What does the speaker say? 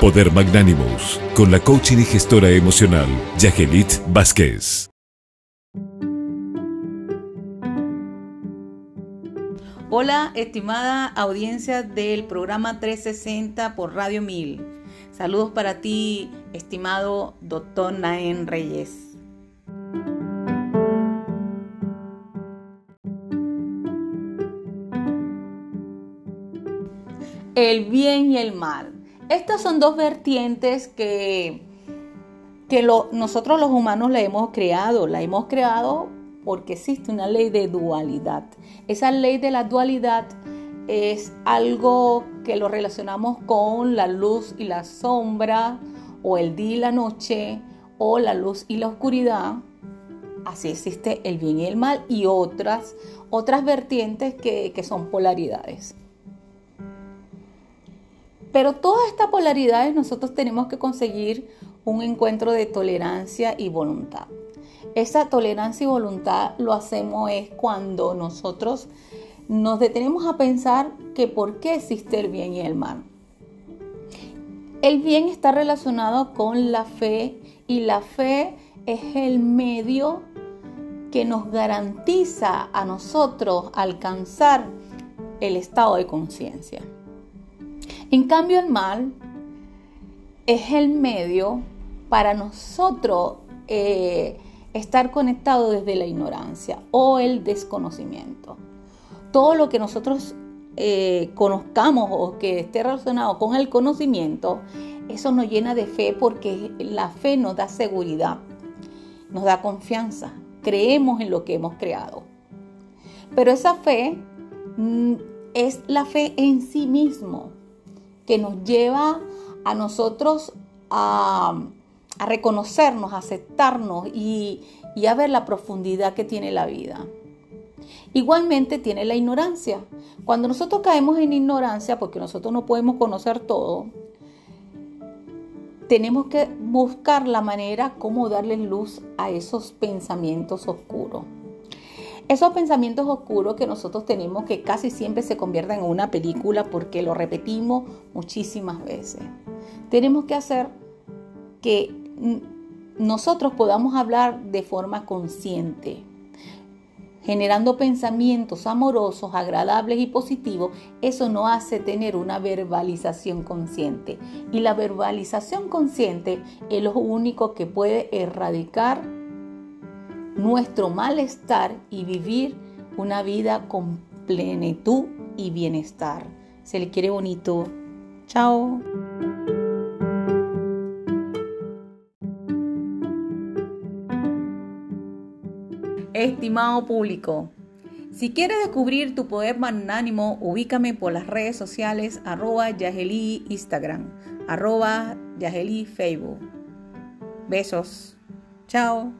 Poder Magnánimos, con la coaching y gestora emocional, Yagelit Vázquez. Hola, estimada audiencia del programa 360 por Radio 1000. Saludos para ti, estimado doctor Naén Reyes. El bien y el mal. Estas son dos vertientes que, que nosotros los humanos la hemos creado. La hemos creado porque existe una ley de dualidad. Esa ley de la dualidad es algo que lo relacionamos con la luz y la sombra, o el día y la noche, o la luz y la oscuridad. Así existe el bien y el mal y otras, otras vertientes que, que son polaridades. Pero todas estas polaridades nosotros tenemos que conseguir un encuentro de tolerancia y voluntad. Esa tolerancia y voluntad lo hacemos es cuando nosotros nos detenemos a pensar que por qué existe el bien y el mal. El bien está relacionado con la fe y la fe es el medio que nos garantiza a nosotros alcanzar el estado de conciencia. En cambio, el mal es el medio para nosotros eh, estar conectados desde la ignorancia o el desconocimiento. Todo lo que nosotros eh, conozcamos o que esté relacionado con el conocimiento, eso nos llena de fe porque la fe nos da seguridad, nos da confianza, creemos en lo que hemos creado. Pero esa fe mm, es la fe en sí mismo, que nos lleva a nosotros a, reconocernos, a aceptarnos y, y a ver la profundidad que tiene la vida. Igualmente tiene la ignorancia. Cuando nosotros caemos en ignorancia, porque nosotros no podemos conocer todo, tenemos que buscar la manera cómo darle luz a esos pensamientos oscuros. Esos pensamientos oscuros que nosotros tenemos que casi siempre se convierten en una película porque lo repetimos muchísimas veces. Tenemos que hacer que nosotros podamos hablar de forma consciente, generando pensamientos amorosos, agradables y positivos, eso no hace tener una verbalización consciente. Y la verbalización consciente es lo único que puede erradicar nuestro malestar y vivir una vida con plenitud y bienestar. Se le quiere bonito. Chao. Estimado público, si quieres descubrir tu poder magnánimo, ubícame por las redes sociales arroba Yaheli Instagram, arroba Yaheli Facebook. Besos. Chao.